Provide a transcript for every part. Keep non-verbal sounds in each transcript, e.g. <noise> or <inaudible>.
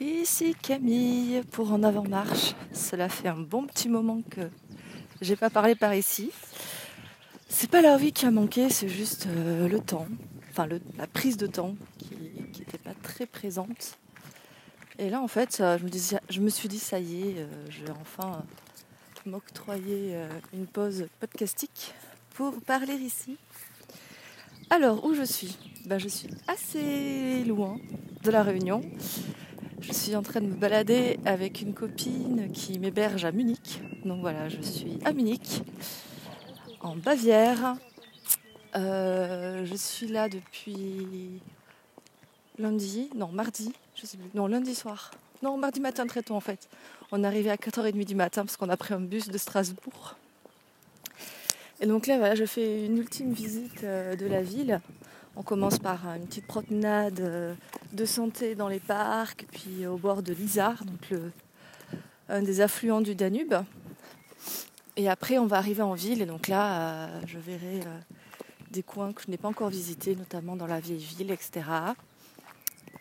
Ici Camille pour En Avant Marche. Cela fait un bon petit moment que j'ai pas parlé par ici. C'est pas la vie qui a manqué, c'est juste euh, le temps, enfin la prise de temps qui n'était pas très présente. Et là en fait, je me, suis dit ça y est, euh, je vais enfin m'octroyer euh, une pause podcastique pour parler ici. Alors où je suis? Ben, Je suis assez loin de la Réunion. Je suis en train de me balader avec une copine qui m'héberge à Munich. Donc voilà, je suis à Munich, en Bavière. Euh, je suis là depuis lundi, non mardi, je sais plus, non lundi soir. Non, mardi matin très tôt en fait. On est arrivé à 4h30 du matin parce qu'on a pris un bus de Strasbourg. Et donc là, voilà, je fais une ultime visite euh, de la ville. On commence par une petite promenade euh, de santé dans les parcs, puis au bord de l'Isar, donc un des affluents du Danube. Et après, on va arriver en ville, et donc là, euh, je verrai euh, des coins que je n'ai pas encore visités, notamment dans la vieille ville, etc.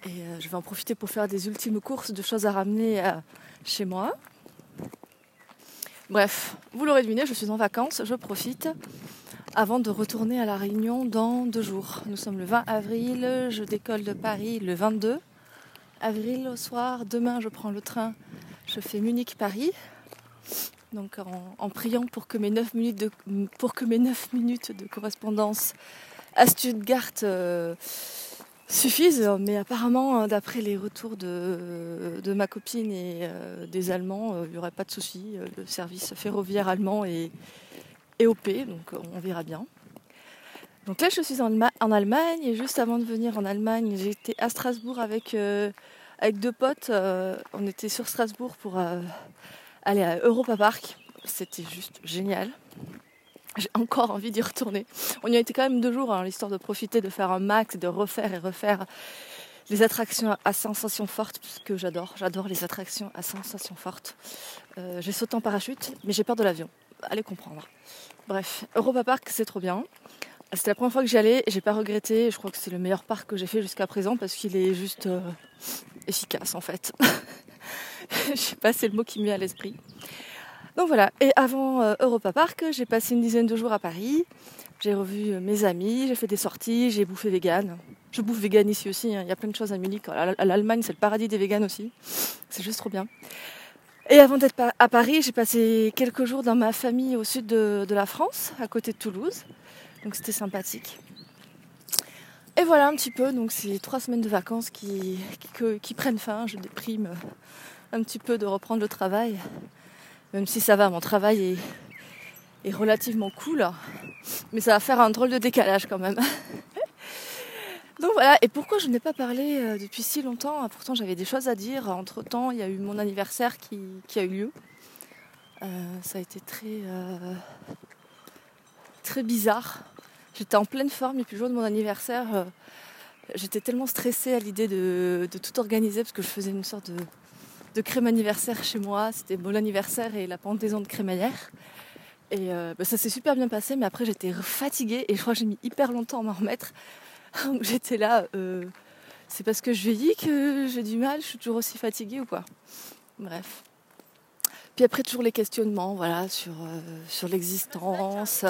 Et je vais en profiter pour faire des ultimes courses de choses à ramener chez moi. Bref, vous l'aurez deviné, je suis en vacances, je profite avant de retourner à La Réunion dans deux jours. Nous sommes le 20 avril, je décolle de Paris le 22 avril au soir. Demain, je prends le train, je fais Munich-Paris. Donc en, priant pour que, mes 9 minutes de, pour que mes 9 minutes de correspondance à Stuttgart euh, suffisent. Mais apparemment, d'après les retours de, de, ma copine et euh, des Allemands, euh, il n'y aurait pas de souci. Le service ferroviaire allemand est et OP, donc euh, on verra bien. Donc là, je suis en, Allemagne et juste avant de venir en Allemagne, j'étais à Strasbourg avec, euh, deux potes. Euh, on était sur Strasbourg pour aller à Europa Park. C'était juste génial. J'ai encore envie d'y retourner. On y a été quand même deux jours, hein, l'histoire de profiter, de faire un max, de refaire et refaire les attractions à sensations fortes, puisque j'adore, j'adore les attractions à sensations fortes. j'ai sauté en parachute, mais j'ai peur de l'avion. Allez comprendre. Bref, Europa Park, c'est trop bien. C'était la première fois que j'y allais j'ai pas regretté. Je crois que c'est le meilleur parc que j'ai fait jusqu'à présent parce qu'il est juste euh, efficace en fait. <laughs> Je sais pas, c'est le mot qui me vient à l'esprit. Donc voilà, et avant euh, Europa Park, j'ai passé une dizaine de jours à Paris. J'ai revu euh, mes amis, j'ai fait des sorties, j'ai bouffé vegan. Je bouffe vegan ici aussi, hein. il y a plein de choses à Munich. L'Allemagne, c'est le paradis des vegans aussi. C'est juste trop bien. Et avant d'être à Paris, j'ai passé quelques jours dans ma famille au sud de, la France, à côté de Toulouse. Donc c'était sympathique. Et voilà un petit peu, donc c'est trois semaines de vacances qui, qui, prennent fin. Je déprime un petit peu de reprendre le travail. Même si ça va, mon travail est, est relativement cool. Mais ça va faire un drôle de décalage quand même. Donc voilà, et pourquoi je n'ai pas parlé euh, depuis si longtemps? Pourtant j'avais des choses à dire. Entre temps, il y a eu mon anniversaire qui, a eu lieu. Euh, ça a été très, euh, très bizarre. J'étais en pleine forme et puis le jour de mon anniversaire, j'étais tellement stressée à l'idée de, tout organiser parce que je faisais une sorte de, crème anniversaire chez moi. C'était mon anniversaire et la pendaison de crémaillère. Et bah, ça s'est super bien passé, mais après j'étais fatiguée et je crois que j'ai mis hyper longtemps à m'en remettre. <laughs> J'étais là, euh, c'est parce que je vieillis que j'ai du mal, je suis toujours aussi fatiguée ou quoi. Bref. Puis après, toujours les questionnements voilà, sur, euh, sur l'existence,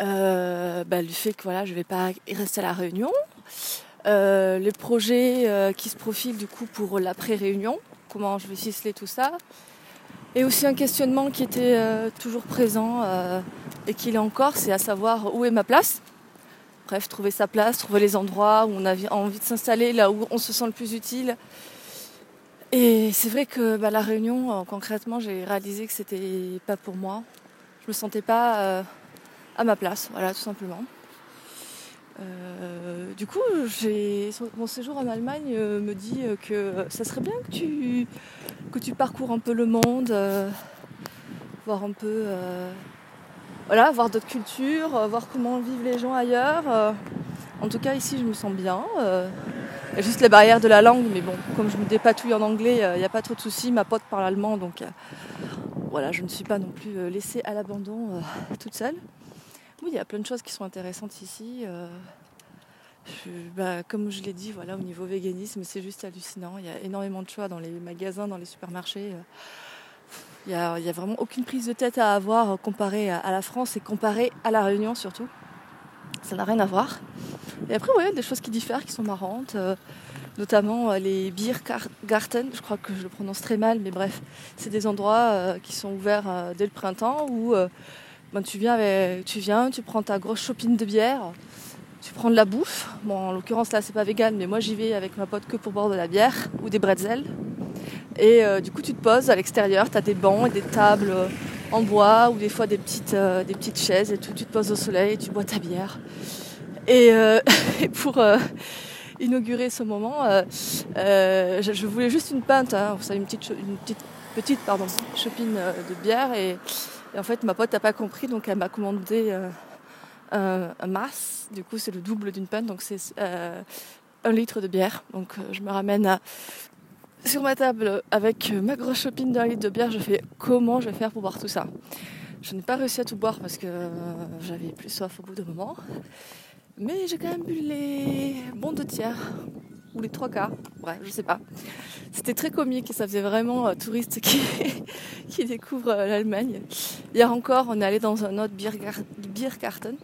euh, bah, le fait que voilà, je ne vais pas rester à la réunion, les projets qui se profilent du coup pour l'après-réunion, comment je vais ficeler tout ça. Et aussi un questionnement qui était toujours présent et qui est encore, c'est à savoir où est ma place? Bref, trouver sa place, trouver les endroits où on a envie de s'installer, là où on se sent le plus utile. Et c'est vrai que bah, la réunion, euh, concrètement, j'ai réalisé que c'était pas pour moi. Je me sentais pas euh, à ma place, voilà, tout simplement. Euh, du coup, mon séjour en Allemagne me dit que ça serait bien que tu, que tu parcours un peu le monde, voir un peu voilà, voir d'autres cultures, euh, voir comment vivent les gens ailleurs. Euh. En tout cas, ici, je me sens bien. Euh. Il y a juste les barrières de la langue, mais bon, comme je me dépatouille en anglais, il n'y a pas trop de soucis. Ma pote parle allemand, donc voilà, je ne suis pas non plus laissée à l'abandon toute seule. Oui, il y a plein de choses qui sont intéressantes ici. bah, comme je l'ai dit, voilà, au niveau véganisme, c'est juste hallucinant. Il y a énormément de choix dans les magasins, dans les supermarchés. Il n'y a, vraiment aucune prise de tête à avoir comparé à, la France et comparé à la Réunion surtout. Ça n'a rien à voir. Et après, il y a des choses qui diffèrent, qui sont marrantes. Euh, notamment euh, les Biergarten, je crois que je le prononce très mal, mais bref, c'est des endroits euh, qui sont ouverts dès le printemps où ben, tu, viens tu viens, tu prends ta grosse chopine de bière, tu prends de la bouffe. Bon, en l'occurrence là, c'est pas vegan, mais moi j'y vais avec ma pote que pour boire de la bière ou des bretzels. Et euh, du coup, tu te poses à l'extérieur, tu as des bancs et des tables euh, en bois ou des fois des petites, euh, des petites chaises et tout. Tu te poses au soleil et tu bois ta bière. Et, <laughs> pour inaugurer ce moment, je, voulais juste une pinte, hein, une petite, une petite, petite pardon, chopine de bière. Et, en fait, ma pote n'a pas compris, donc elle m'a commandé un, un masse. Du coup, c'est le double d'une pinte, donc c'est un litre de bière. Donc je me ramène à sur ma table avec ma grosse chopine d'un litre de bière, je fais comment je vais faire pour boire tout ça? Je n'ai pas réussi à tout boire parce que j'avais plus soif au bout d'un moment. Mais j'ai quand même bu les bons deux tiers ou les trois quarts. Bref, je sais pas. C'était très comique et ça faisait vraiment euh, touriste qui, <laughs> qui découvre euh, l'Allemagne. Hier encore, on est allé dans un autre Biergarten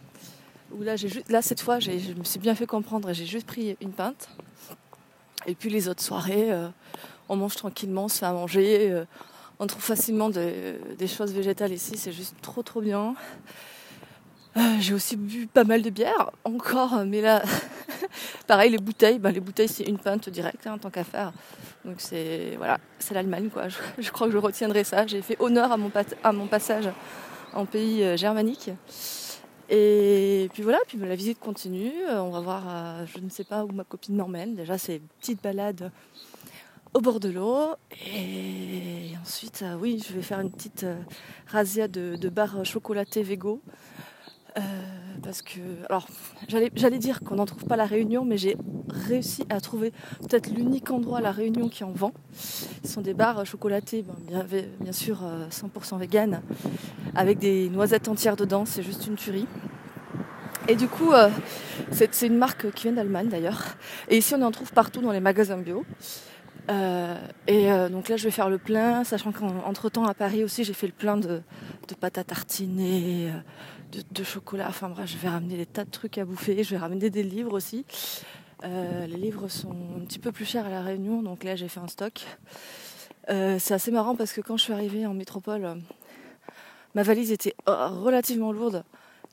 où là, juste, là cette fois, je me suis bien fait comprendre et j'ai juste pris une pinte. Et puis les autres soirées, euh, on mange tranquillement, on se fait à manger. Euh, on trouve facilement des choses végétales ici, c'est juste trop trop bien. Euh, j'ai aussi bu pas mal de bière, encore, mais là, <laughs> pareil, les bouteilles, bah, les bouteilles c'est une pinte directe, hein, tant qu'à faire. Donc c'est voilà, c'est l'Allemagne quoi. Je, crois que je retiendrai ça. J'ai fait honneur à mon, à mon passage en pays germanique. Et puis voilà, puis la visite continue. On va voir, je ne sais pas où ma copine m'emmène. Déjà, c'est une petite balade au bord de l'eau. Et ensuite, euh, oui, je vais faire une petite euh, razzia de, de barres chocolatées végo. Euh, parce que, alors, j'allais dire qu'on n'en trouve pas à La Réunion, mais j'ai réussi à trouver peut-être l'unique endroit à La Réunion qui en vend. Ce sont des barres chocolatées, bien, sûr 100% vegan, avec des noisettes entières dedans, c'est juste une tuerie. Et du coup, c'est une marque qui vient d'Allemagne d'ailleurs. Et ici, on en trouve partout dans les magasins bio. Euh, et euh, donc là, je vais faire le plein, sachant qu'entre temps à Paris aussi, j'ai fait le plein de, pâte à tartiner, euh, de, chocolat. Enfin bref, je vais ramener des tas de trucs à bouffer. Je vais ramener des livres aussi. les livres sont un petit peu plus chers à la Réunion, donc là, j'ai fait un stock. c'est assez marrant parce que quand je suis arrivée en métropole, ma valise était relativement lourde.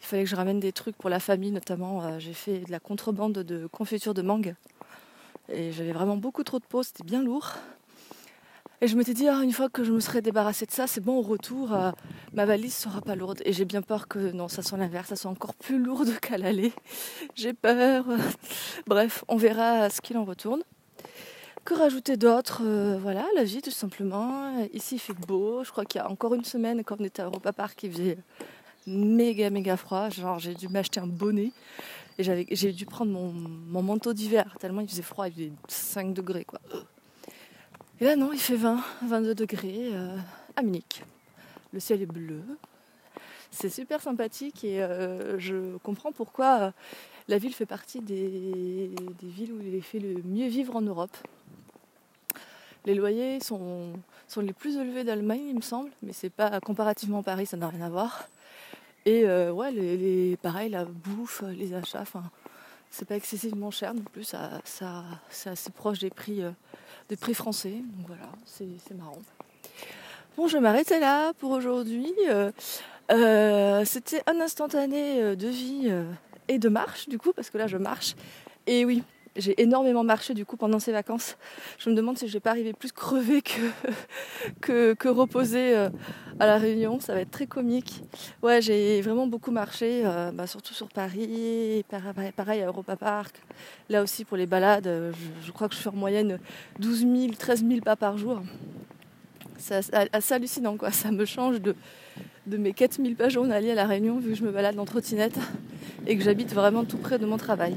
Il fallait que je ramène des trucs pour la famille, notamment. j'ai fait de la contrebande de confiture de mangue. Et j'avais vraiment beaucoup trop de peau, c'était bien lourd. Et je m'étais dit, ah, une fois que je me serais débarrassée de ça, c'est bon, au retour, euh, ma valise sera pas lourde. Et j'ai bien peur que non, ça soit l'inverse, ça soit encore plus lourde qu'à l'aller. <laughs> J'ai peur. <laughs> Bref, on verra ce qu'il en retourne. Que rajouter d'autre euh, Voilà, la vie tout simplement. Ici il fait beau. Je crois qu'il y a encore une semaine, quand on était à Europa Park, il faisait méga méga froid. Genre j'ai dû m'acheter un bonnet. J'ai dû prendre mon, manteau d'hiver, tellement il faisait froid, il faisait 5 degrés. Quoi. Et là, non, il fait 20, 22 degrés euh, à Munich. Le ciel est bleu. C'est super sympathique et euh, je comprends pourquoi euh, la ville fait partie des, villes où il est fait le mieux vivre en Europe. Les loyers sont, sont les plus élevés d'Allemagne, il me semble, mais c'est pas comparativement à Paris, ça n'a rien à voir. Et euh, ouais, les, pareil, la bouffe, les achats, enfin, c'est pas excessivement cher non plus, ça, ça, c'est assez proche des prix, euh, des prix français. Donc voilà, c'est, marrant. Bon, je vais là pour aujourd'hui. Euh, c'était un instantané de vie et de marche, du coup, parce que là, je marche. Et oui, j'ai énormément marché du coup pendant ces vacances. Je me demande si je vais pas arriver plus crevée que, <laughs> que, reposée euh, à la Réunion. Ça va être très comique. Ouais, j'ai vraiment beaucoup marché, euh, bah, surtout sur Paris, pareil à Europa Park. Là aussi pour les balades, euh, je, crois que je fais en moyenne 12 000, 13 000 pas par jour. C'est assez hallucinant quoi. Ça me change de, de mes 4000 pas journaliers à la Réunion vu que je me balade en trottinette et que j'habite vraiment tout près de mon travail.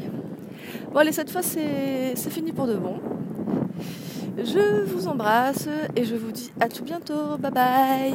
Bon allez, cette fois c'est fini pour de bon. Je vous embrasse et je vous dis à tout bientôt. Bye bye